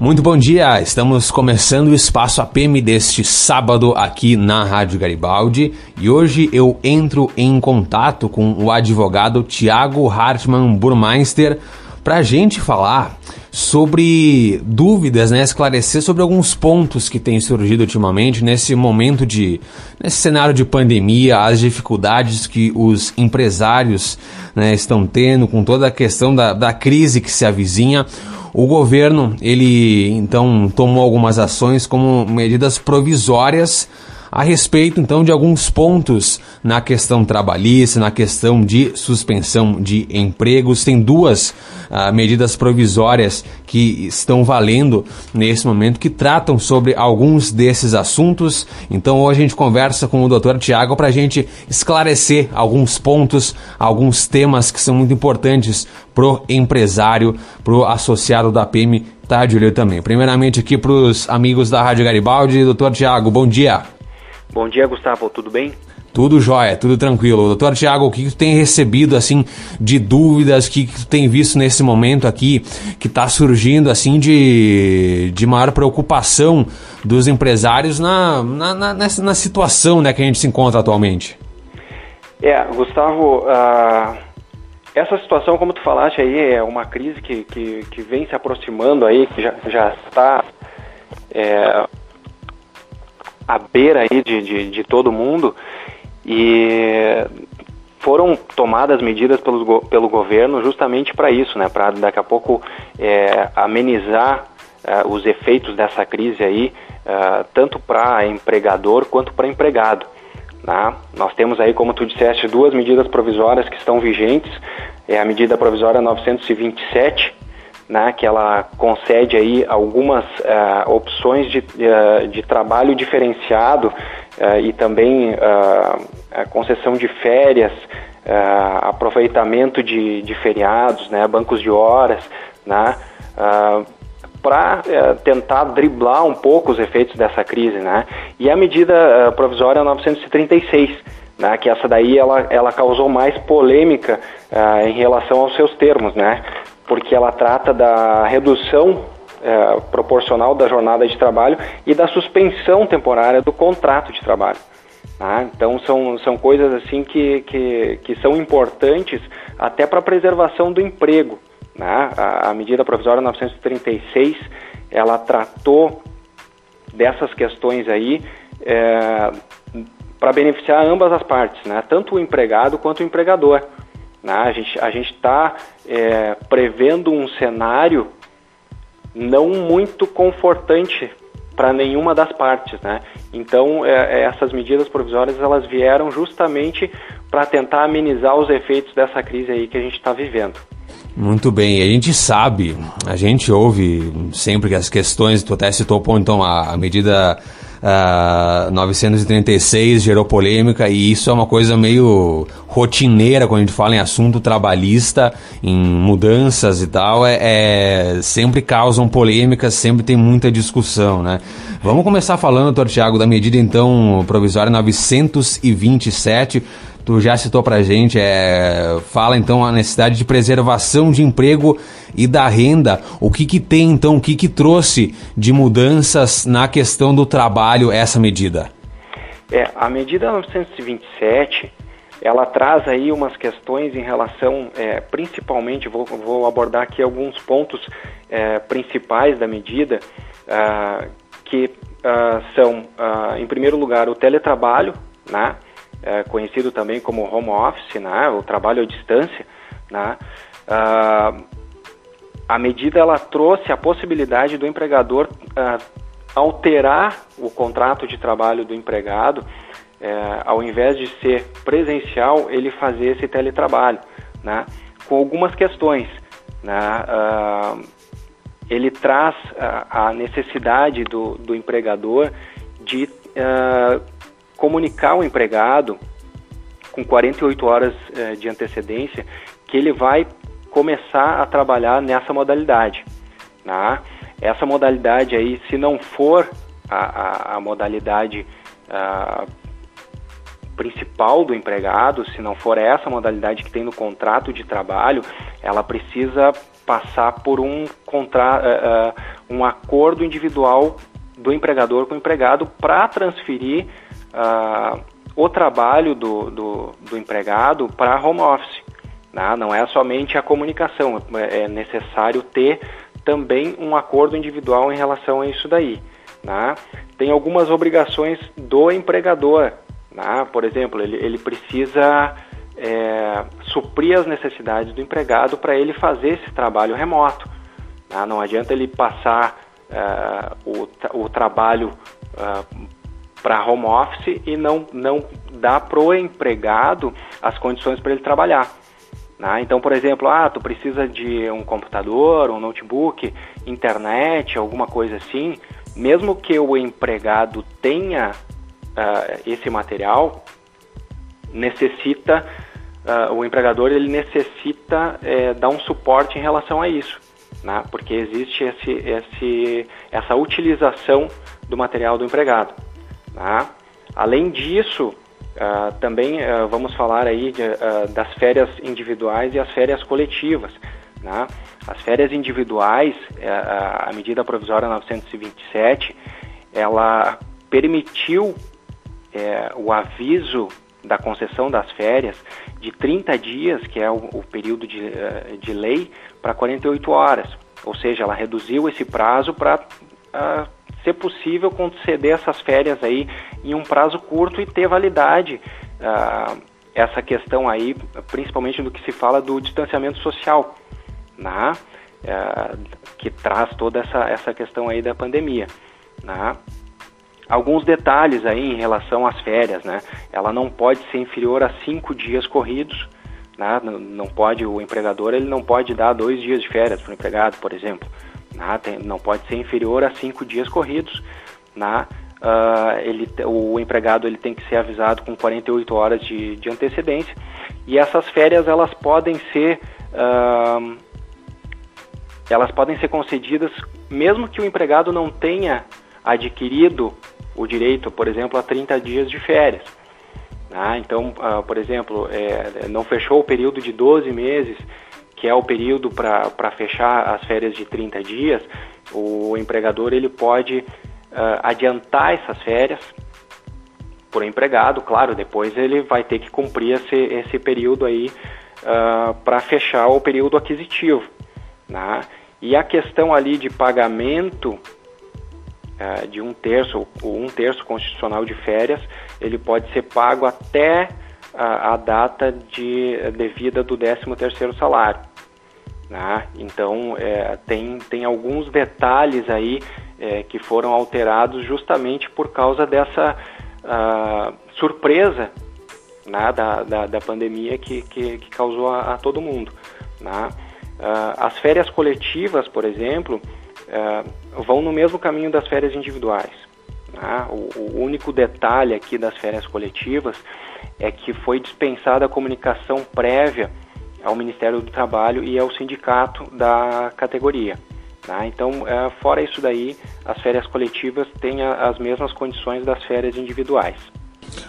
Muito bom dia, estamos começando o Espaço APM deste sábado aqui na Rádio Garibaldi. E hoje eu entro em contato com o advogado Tiago Hartmann Burmeister para a gente falar sobre dúvidas, né, esclarecer sobre alguns pontos que têm surgido ultimamente nesse momento de, nesse cenário de pandemia, as dificuldades que os empresários né, estão tendo com toda a questão da, da crise que se avizinha. O governo, ele então tomou algumas ações como medidas provisórias a respeito então de alguns pontos na questão trabalhista, na questão de suspensão de empregos. Tem duas uh, medidas provisórias que estão valendo nesse momento que tratam sobre alguns desses assuntos. Então hoje a gente conversa com o Dr. Tiago para a gente esclarecer alguns pontos, alguns temas que são muito importantes pro empresário, pro associado da PM tá de olho também. Primeiramente aqui para os amigos da Rádio Garibaldi, doutor Tiago, bom dia. Bom dia, Gustavo, tudo bem? Tudo jóia, tudo tranquilo. Doutor Tiago, o que tu tem recebido assim de dúvidas, o que tu tem visto nesse momento aqui que está surgindo assim de, de maior preocupação dos empresários na, na, na, nessa, na situação né, que a gente se encontra atualmente? É, Gustavo, uh, essa situação, como tu falaste aí, é uma crise que, que, que vem se aproximando aí, que já, já está é, à beira aí de, de, de todo mundo e foram tomadas medidas pelo, pelo governo justamente para isso, né, para daqui a pouco é, amenizar é, os efeitos dessa crise aí, é, tanto para empregador quanto para empregado. Né? Nós temos aí, como tu disseste, duas medidas provisórias que estão vigentes, é a medida provisória 927, né, que ela concede aí algumas uh, opções de, uh, de trabalho diferenciado uh, e também a concessão de férias, aproveitamento de, de feriados, né, bancos de horas, né, para tentar driblar um pouco os efeitos dessa crise, né, e a medida provisória 936, né, que essa daí ela, ela causou mais polêmica em relação aos seus termos, né, porque ela trata da redução é, proporcional da jornada de trabalho e da suspensão temporária do contrato de trabalho. Tá? Então são, são coisas assim que, que, que são importantes até para a preservação do emprego. Né? A, a, medida provisória 936 ela tratou dessas questões aí é, para beneficiar ambas as partes, né? tanto o empregado quanto o empregador. Né? A gente a está é, prevendo um cenário não muito confortante para nenhuma das partes, né? Então é, é, essas medidas provisórias elas vieram justamente para tentar amenizar os efeitos dessa crise aí que a gente está vivendo. Muito bem, a gente sabe, a gente ouve sempre que as questões, tu até citou então a, a medida uh, ah, 936 gerou polêmica e isso é uma coisa meio rotineira quando a gente fala em assunto trabalhista, em mudanças e tal, é, é sempre causam polêmicas, sempre tem muita discussão, né? Vamos começar falando, doutor Tiago, da medida então provisória 927 tu já citou pra gente, é, fala então a necessidade de preservação de emprego e da renda. O que que tem então, o que que trouxe de mudanças na questão do trabalho essa medida? É, a medida 927, ela traz aí umas questões em relação, é, principalmente, vou, vou, abordar aqui alguns pontos é, principais da medida, uh, que uh, são, uh, em primeiro lugar, o teletrabalho, né? É, conhecido também como home office, né, o trabalho à distância, né, uh, a medida ela trouxe a possibilidade do empregador uh, alterar o contrato de trabalho do empregado, uh, ao invés de ser presencial, ele fazer esse teletrabalho, né, com algumas questões, né, ele traz a necessidade do, do empregador de comunicar ao empregado com 48 horas eh, de antecedência que ele vai começar a trabalhar nessa modalidade. Né? Essa modalidade aí, se não for a, a, a modalidade a, principal do empregado, se não for essa modalidade que tem no contrato de trabalho, ela precisa passar por um, contra, uh, um acordo individual do empregador com o empregado para transferir uh, o trabalho do, do, do empregado para home office. Né? Não é somente a comunicação, é necessário ter também um acordo individual em relação a isso daí. Né? Tem algumas obrigações do empregador. Né? Por exemplo, ele, ele precisa é, suprir as necessidades do empregado para ele fazer esse trabalho remoto. Né? Não adianta ele passar é, o, o trabalho é, para home office e não, não dar para o empregado as condições para ele trabalhar. Né? Então, por exemplo, ah, tu precisa de um computador, um notebook, internet, alguma coisa assim. Mesmo que o empregado tenha uh, esse material, necessita, uh, o empregador ele necessita uh, dar um suporte em relação a isso, né? porque existe esse, esse, essa utilização do material do empregado. Né? Além disso, Uh, também uh, vamos falar aí de, uh, das férias individuais e as férias coletivas. Né? As férias individuais, eh, a medida provisória 927, ela permitiu eh, o aviso da concessão das férias de 30 dias, que é o, o período de, eh, de lei, para 48 horas. Ou seja, ela reduziu esse prazo para ser possível conceder essas férias aí em um prazo curto e ter validade. Uh, essa questão aí, principalmente do que se fala do distanciamento social, né? Uh, que traz toda essa, essa questão aí da pandemia. Né? Alguns detalhes aí em relação às férias, né? Ela não pode ser inferior a cinco dias corridos, né? Não pode, o empregador ele não pode dar dois dias de férias para o empregado, por exemplo. Né? Tem, não pode ser inferior a cinco dias corridos. Né? Uh, ele, o empregado ele tem que ser avisado com 48 horas de, de antecedência e essas férias elas podem ser uh, elas podem ser concedidas mesmo que o empregado não tenha adquirido o direito, por exemplo, a 30 dias de férias. Né? Então, uh, por exemplo, é, não fechou o período de 12 meses que é o período para fechar as férias de 30 dias, o empregador ele pode uh, adiantar essas férias por empregado, claro, depois ele vai ter que cumprir esse, esse período aí uh, para fechar o período aquisitivo. Né? E a questão ali de pagamento uh, de um terço, ou um terço constitucional de férias, ele pode ser pago até a, a data de devida do 13 terceiro salário. Né? Então, é, tem, tem alguns detalhes aí é, que foram alterados justamente por causa dessa uh, surpresa né, da, da, da, pandemia que, que, que causou a, a, todo mundo. Né? Uh, as férias coletivas, por exemplo, uh, vão no mesmo caminho das férias individuais. Né? O, o único detalhe aqui das férias coletivas é que foi dispensada a comunicação prévia ao Ministério do Trabalho e ao sindicato da categoria. Tá? Então, é, fora isso daí, as férias coletivas têm as mesmas condições das férias individuais.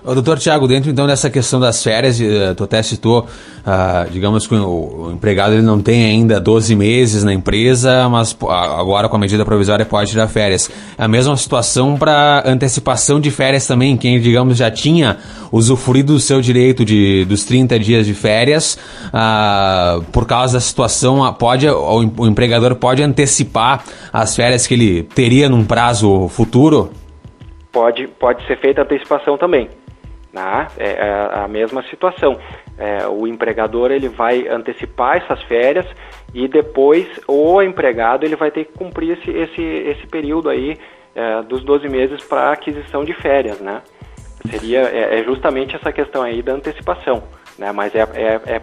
O doutor Tiago, dentro então dessa questão das férias, uh, tu até citou, uh, digamos que o, empregado ele não tem ainda 12 meses na empresa, mas agora com a medida provisória pode tirar férias. É a mesma situação para antecipação de férias também, quem, digamos, já tinha usufruído do seu direito de, dos 30 dias de férias, uh, por causa da situação, pode, o empregador pode antecipar as férias que ele teria num prazo futuro? Pode, pode ser feita antecipação também. Né? É, é a mesma situação. É, o empregador ele vai antecipar essas férias e depois o empregado ele vai ter que cumprir esse, esse, esse período aí é, dos 12 meses para aquisição de férias, né? Seria é, é, justamente essa questão aí da antecipação, né? Mas é, é,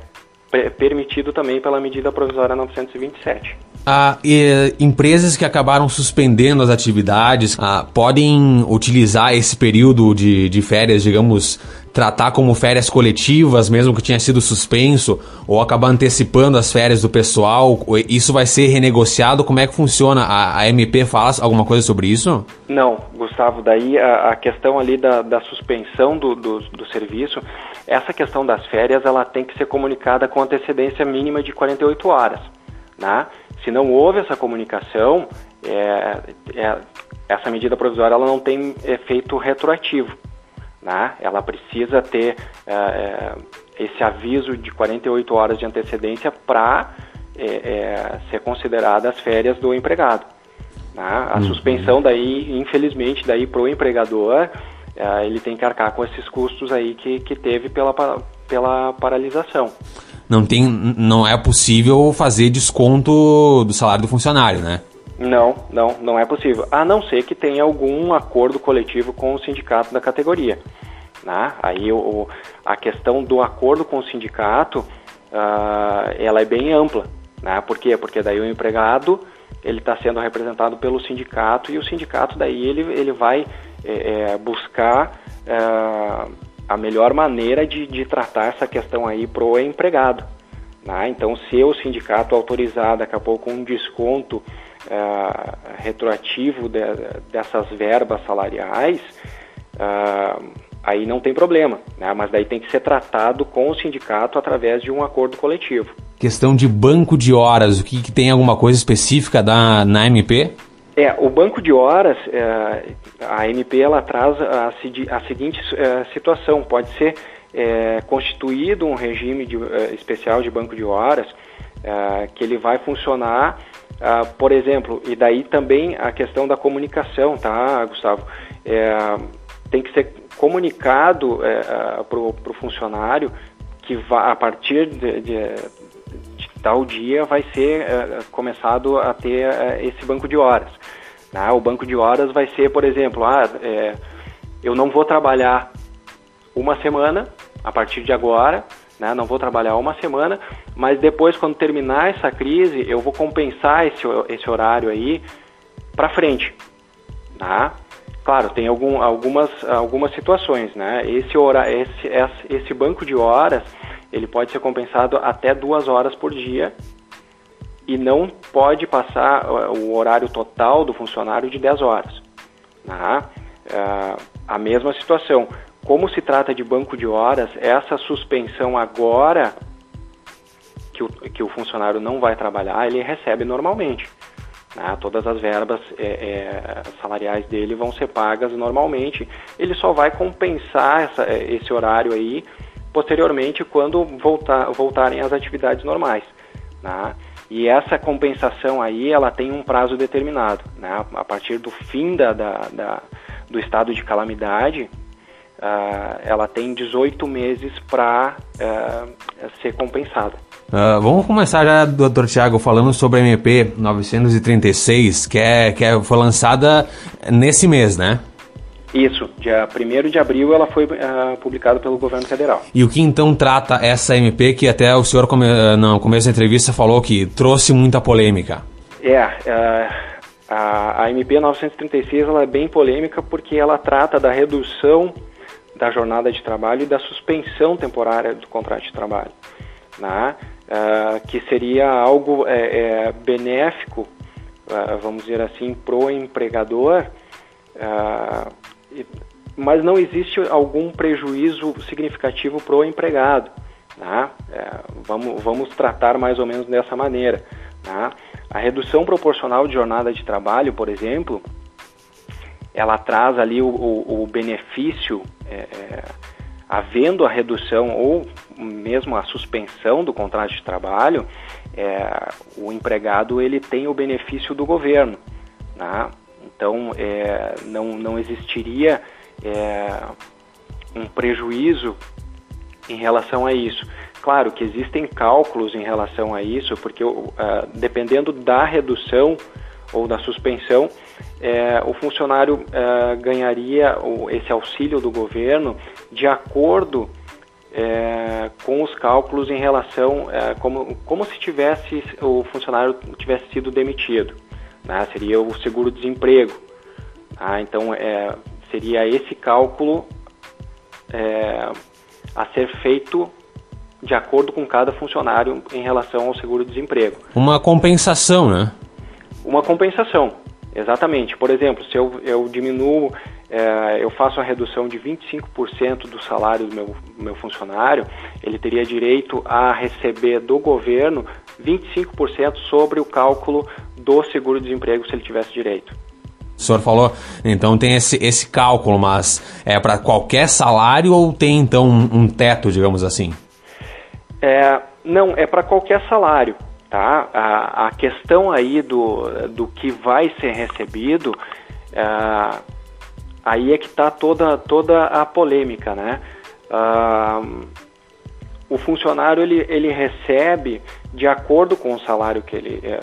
é permitido também pela medida provisória 927. Ah, e, empresas que acabaram suspendendo as atividades ah, podem utilizar esse período de, de férias, digamos, tratar como férias coletivas, mesmo que tinha sido suspenso, ou acabar antecipando as férias do pessoal? Isso vai ser renegociado? Como é que funciona? A, a MP fala alguma coisa sobre isso? Não, Gustavo, daí a, a questão ali da, da suspensão do, do, do, serviço, essa questão das férias, ela tem que ser comunicada com antecedência mínima de 48 horas, né? Se não houve essa comunicação, é, é, essa medida provisória ela não tem efeito retroativo. Né? Ela precisa ter é, é esse aviso de 48 horas de antecedência para é, é, ser considerada as férias do empregado. Né? A uhum. suspensão daí, infelizmente, daí para o empregador, ele tem que arcar com esses custos aí que, que teve pela, pela paralisação. Não, tem, não é possível fazer desconto do salário do funcionário, né? Não, não, não é possível. A não ser que tenha algum acordo coletivo com o sindicato da categoria. Né? Aí o, a questão do acordo com o sindicato, uh, ela é bem ampla. Né? Por quê? Porque daí o empregado ele está sendo representado pelo sindicato e o sindicato daí ele, ele vai é, buscar é, a melhor maneira de, de tratar essa questão aí para o empregado. Né? Então, se o sindicato autorizar daqui a pouco um desconto é, retroativo de, dessas verbas salariais, é, aí não tem problema, né? mas daí tem que ser tratado com o sindicato através de um acordo coletivo. Questão de banco de horas, o que, que tem alguma coisa específica da, na MP? É, o banco de horas, é, a MP ela traz a, a seguinte é, situação, pode ser é, constituído um regime de, é, especial de banco de horas, é, que ele vai funcionar, por exemplo, e daí também a questão da comunicação, tá, Gustavo? tem que ser comunicado para o funcionário que vai, a partir de, de tal dia vai ser uh, começado a ter uh, esse banco de horas. Né? O banco de horas vai ser, por exemplo, ah, é, eu não vou trabalhar uma semana a partir de agora, né? não vou trabalhar uma semana, mas depois, quando terminar essa crise, eu vou compensar esse, esse horário aí para frente. Tá? Claro, tem algum, algumas, algumas situações, né? Esse, hora, esse, esse banco de horas ele pode ser compensado até duas horas por dia e não pode passar o horário total do funcionário de 10 horas. Né? a mesma situação. Como se trata de banco de horas, essa suspensão agora que o, que o funcionário não vai trabalhar, ele recebe normalmente. Né? Todas as verbas é, é, salariais dele vão ser pagas normalmente. Ele só vai compensar essa, esse horário aí posteriormente quando voltar, voltarem às atividades normais. Né? E essa compensação aí, ela tem um prazo determinado. Né? A partir do fim da, da, da do estado de calamidade, uh, ela tem 18 meses para uh, ah, ser compensada. Uh, vamos começar já, doutor Tiago, falando sobre a MP 936, que, é, que é, foi lançada nesse mês, né? Isso, dia 1 de abril ela foi uh, publicada pelo governo federal. E o que então trata essa MP que até o senhor come, ah, no começo da entrevista falou que trouxe muita polêmica? É, uh, a, a MP 936 ela é bem polêmica porque ela trata da redução da jornada de trabalho e da suspensão temporária do contrato de trabalho, né? Uh, que seria algo é, é, benéfico, vamos dizer assim, pro empregador, mas não existe algum prejuízo significativo para o empregado. Né? É, vamos, vamos tratar mais ou menos dessa maneira. Né? A redução proporcional de jornada de trabalho, por exemplo, ela traz ali o, o, o benefício, é, é, havendo a redução ou mesmo a suspensão do contrato de trabalho, é, o empregado ele tem o benefício do governo. Né? Então, é, não, não existiria é, um prejuízo em relação a isso. Claro que existem cálculos em relação a isso, porque uh, dependendo da redução ou da suspensão, é, o funcionário uh, ganharia o, esse auxílio do governo de acordo é, com os cálculos em relação é, como, como se tivesse o funcionário tivesse sido demitido né? seria o seguro-desemprego. Ah, então, é, seria esse cálculo é, a ser feito de acordo com cada funcionário em relação ao seguro-desemprego. Uma compensação, né? Uma compensação, exatamente. Por exemplo, se eu, eu diminuo, é, eu faço a redução de 25% do salário do meu, meu funcionário, ele teria direito a receber do governo 25% sobre o cálculo do seguro-desemprego se ele tivesse direito. O senhor falou, então tem esse, esse cálculo, mas é para qualquer salário ou tem então um, um teto, digamos assim? É, não, é para qualquer salário. Tá? A, a, questão aí do, do que vai ser recebido, é, aí é que está toda, toda a polêmica, né? Ah, o funcionário ele, ele recebe de acordo com o salário que ele, é,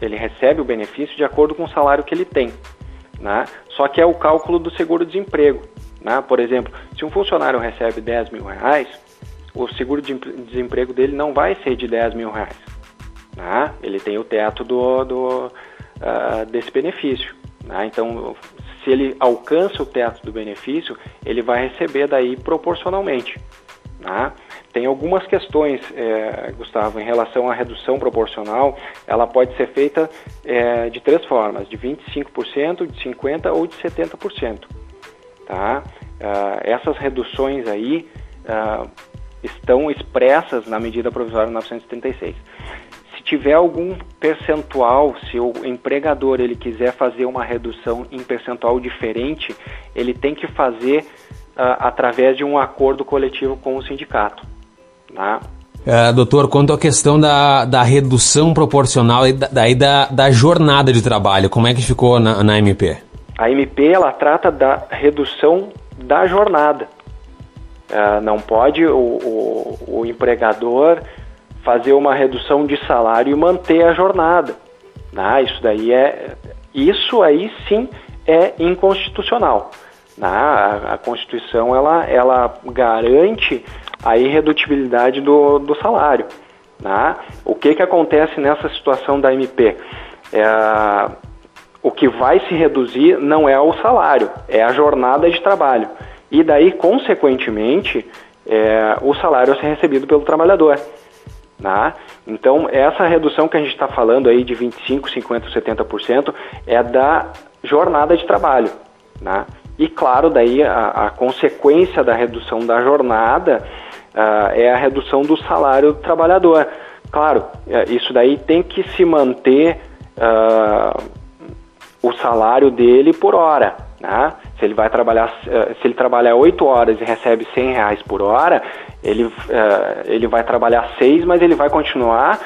ele recebe o benefício de acordo com o salário que ele tem. Né? Só que é o cálculo do seguro-desemprego. Né? Por exemplo, se um funcionário recebe 10 mil reais, o seguro-desemprego dele não vai ser de 10 mil reais. Né? Ele tem o teto do, do uh, desse benefício. Né? Então, se ele alcança o teto do benefício, ele vai receber daí proporcionalmente. Né? Tem algumas questões, é, Gustavo, em relação à redução proporcional, ela pode ser feita é, de três formas, de 25%, de 50% ou de 70%. Tá? Uh, essas reduções aí uh, estão expressas na medida provisória 936. Se tiver algum percentual, se o empregador ele quiser fazer uma redução em percentual diferente, ele tem que fazer uh, através de um acordo coletivo com o sindicato. Tá? Uh, doutor, quanto à questão da, da redução proporcional e da, daí da, da jornada de trabalho, como é que ficou na, na MP? A MP ela trata da redução da jornada. Uh, não pode o, o, o, empregador fazer uma redução de salário e manter a jornada. Né? Isso daí é isso aí sim é inconstitucional. Né? A, a Constituição ela, ela garante a irredutibilidade do, do salário. Né? O que, que acontece nessa situação da MP? É, o que vai se reduzir não é o salário, é a jornada de trabalho. E daí, consequentemente, é, o salário a ser recebido pelo trabalhador. Né? Então, essa redução que a gente está falando aí de 25%, 50%, 70% é da jornada de trabalho. Né? E, claro, daí a, a consequência da redução da jornada uh, é a redução do salário do trabalhador. Claro, é, isso daí tem que se manter uh, o salário dele por hora. Né? Se ele vai trabalhar, uh, se ele trabalhar 8 horas e recebe 100 reais por hora, ele, ele vai trabalhar 6, mas ele vai continuar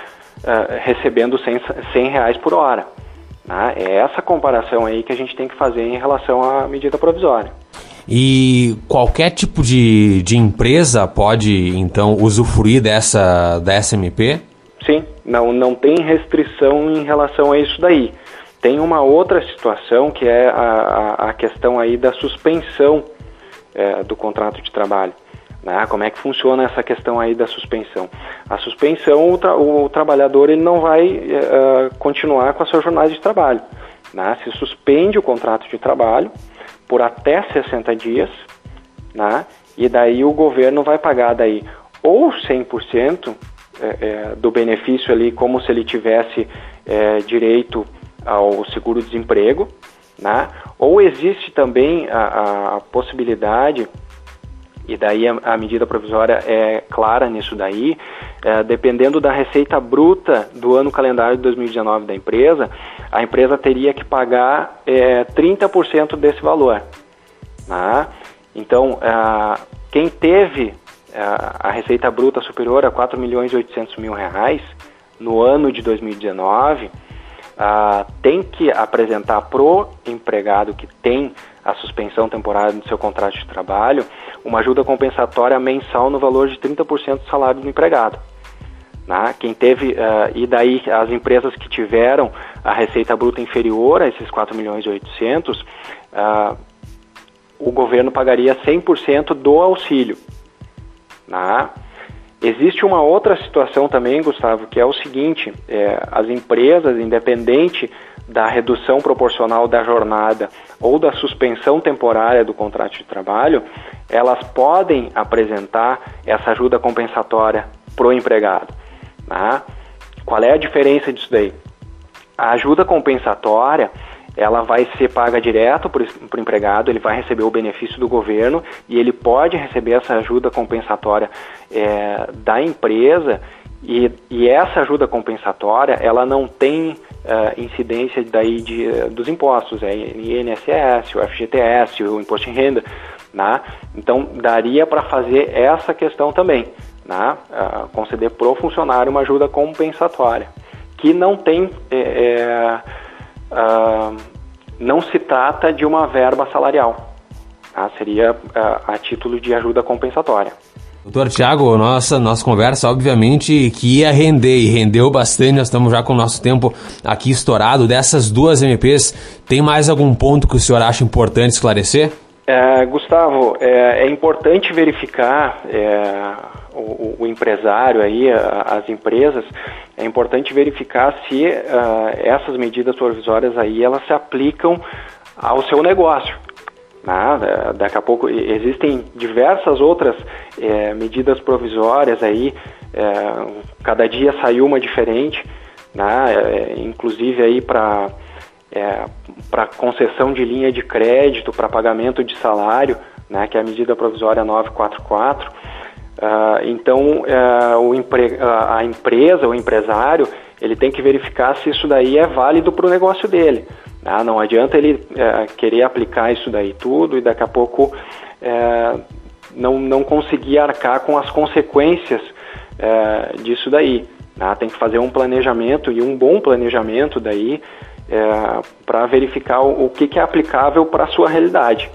recebendo 100, 100 reais por hora. Né? É essa comparação aí que a gente tem que fazer em relação à medida provisória. E qualquer tipo de, de empresa pode, então, usufruir dessa, da SMP? Sim, não, não tem restrição em relação a isso daí. Tem uma outra situação que é a, a questão aí da suspensão é, do contrato de trabalho. Né? Como é que funciona essa questão aí da suspensão? A suspensão, o, tra o trabalhador ele não vai é, continuar com a sua jornada de trabalho. Né? Se suspende o contrato de trabalho, por até 60 dias, né? e daí o governo vai pagar daí ou 100% é, é, do benefício ali, como se ele tivesse é, direito ao seguro-desemprego, né? ou existe também a, a possibilidade e daí a, a, medida provisória é clara nisso daí, é, dependendo da receita bruta do ano calendário de 2019 da empresa, a empresa teria que pagar é, 30% desse valor. Né? Então, é, quem teve a receita bruta superior a 4 milhões e 800 mil reais no ano de 2019, Uh, tem que apresentar pro empregado que tem a suspensão temporária do seu contrato de trabalho uma ajuda compensatória mensal no valor de 30% do salário do empregado. Né? Quem teve, uh, e daí as empresas que tiveram a receita bruta inferior a esses 4 milhões e 800, uh, o governo pagaria 100% do auxílio. Né? Existe uma outra situação também, Gustavo, que é o seguinte: é, as empresas, independente da redução proporcional da jornada ou da suspensão temporária do contrato de trabalho, elas podem apresentar essa ajuda compensatória para o empregado. Né? Qual é a diferença disso daí? A ajuda compensatória ela vai ser paga direto para o empregado, ele vai receber o benefício do governo e ele pode receber essa ajuda compensatória é, da empresa E, e essa ajuda compensatória, ela não tem uh, incidência daí de, uh, dos impostos, é INSS, o FGTS, o imposto em renda, né? Então, daria para fazer essa questão também, né? Uh, conceder para o funcionário uma ajuda compensatória, que não tem, é, é, não se trata de uma verba salarial, tá? seria a título de ajuda compensatória. Doutor Tiago, nossa, nossa conversa, obviamente, que ia render e rendeu bastante. Nós estamos já com o nosso tempo aqui estourado. Dessas duas MPs, tem mais algum ponto que o senhor acha importante esclarecer? É, Gustavo, é, é, importante verificar é, o, o, empresário aí, as empresas, é importante verificar se uh, essas medidas provisórias aí elas se aplicam ao seu negócio. Daqui a pouco existem diversas outras é, medidas provisórias aí, é, cada dia saiu uma diferente, né? É, inclusive aí para é, para concessão de linha de crédito, para pagamento de salário, né? que é a medida provisória 944. Uh, ah, então, uh, o empre a empresa, o empresário, ele tem que verificar se isso daí é válido para o negócio dele. Ah, não adianta ele é, querer aplicar isso daí tudo e daqui a pouco é, não, não conseguir arcar com as consequências é, disso daí. Ah, tem que fazer um planejamento e um bom planejamento daí é, para verificar o, o que, que, é aplicável para a sua realidade.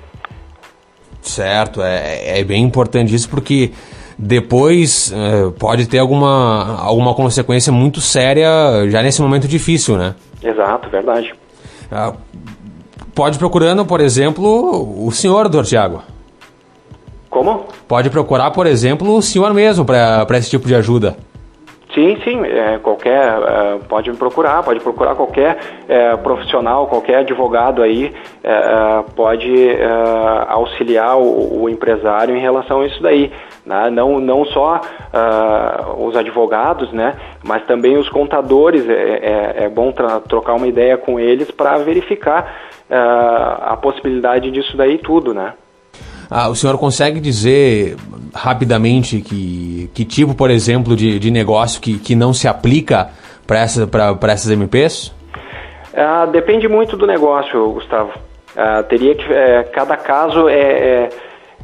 Certo, é, é bem importante isso porque depois é, pode ter alguma, alguma consequência muito séria já nesse momento difícil, né? Exato, verdade. Ah, pode procurando, por exemplo, o senhor, doutor Tiago. Como? Pode procurar, por exemplo, o senhor mesmo para esse tipo de ajuda. Sim, sim, é, qualquer, é, pode me procurar, pode procurar qualquer é, profissional, qualquer advogado aí, é, é, pode é, auxiliar o, o, empresário em relação a isso daí. Né? Não, não só os advogados, né? mas também os contadores, é, é bom trocar uma ideia com eles para verificar a possibilidade disso daí tudo, né? Ah, o senhor consegue dizer rapidamente que, que tipo, por exemplo, de, de negócio que, que não se aplica para essa, essas MPs? Ah, depende muito do negócio, Gustavo. Ah, teria que é, cada caso é, é,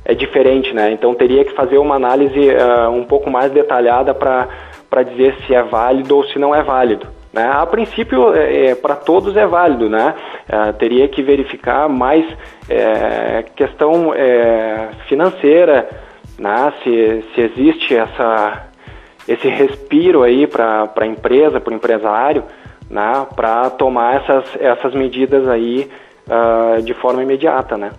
é, diferente, né? Então teria que fazer uma análise uh, um pouco mais detalhada para dizer se é válido ou se não é válido. Né? A princípio, é, é para todos é válido, né? É, teria que verificar mais é, questão é, financeira, né? se, se existe essa, esse respiro aí para a empresa, para o empresário, né? para tomar essas, essas medidas aí uh, de forma imediata, né?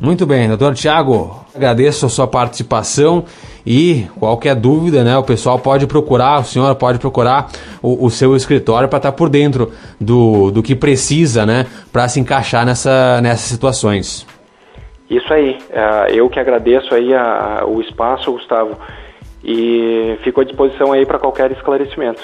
Muito bem, doutor Tiago, agradeço a sua participação e qualquer dúvida, né, o pessoal pode procurar, o senhor pode procurar o, o seu escritório para estar tá por dentro do, do que precisa, né, para se encaixar nessa, nessas situações. Isso aí, uh, eu que agradeço aí a, a, o espaço, Gustavo, e fico à disposição aí para qualquer esclarecimento.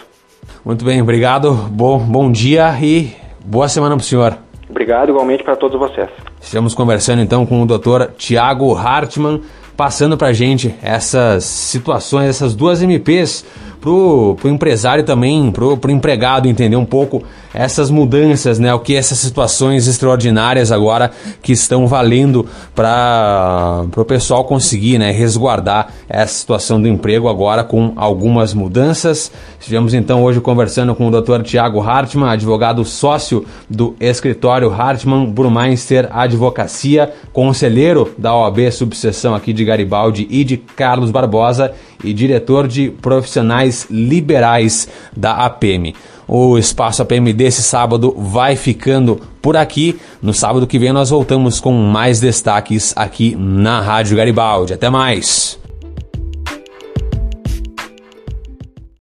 Muito bem, obrigado, bom, bom dia e boa semana para o senhor. Obrigado igualmente para todos vocês. Estamos conversando então com o Dr. Tiago Hartmann, passando para gente essas situações, essas duas MPs pro, pro empresário também, pro, pro empregado entender um pouco essas mudanças, né? O que essas situações extraordinárias agora que estão valendo para o pessoal conseguir, né? Resguardar essa situação do emprego agora com algumas mudanças. Estivemos então hoje conversando com o Dr. Tiago Hartmann, advogado sócio do escritório Hartmann Burmeister Advocacia, conselheiro da OAB Subseção aqui de Garibaldi e de Carlos Barbosa e diretor de profissionais liberais da APM. O espaço APM desse sábado vai ficando por aqui. No sábado que vem nós voltamos com mais destaques aqui na Rádio Garibaldi. Até mais!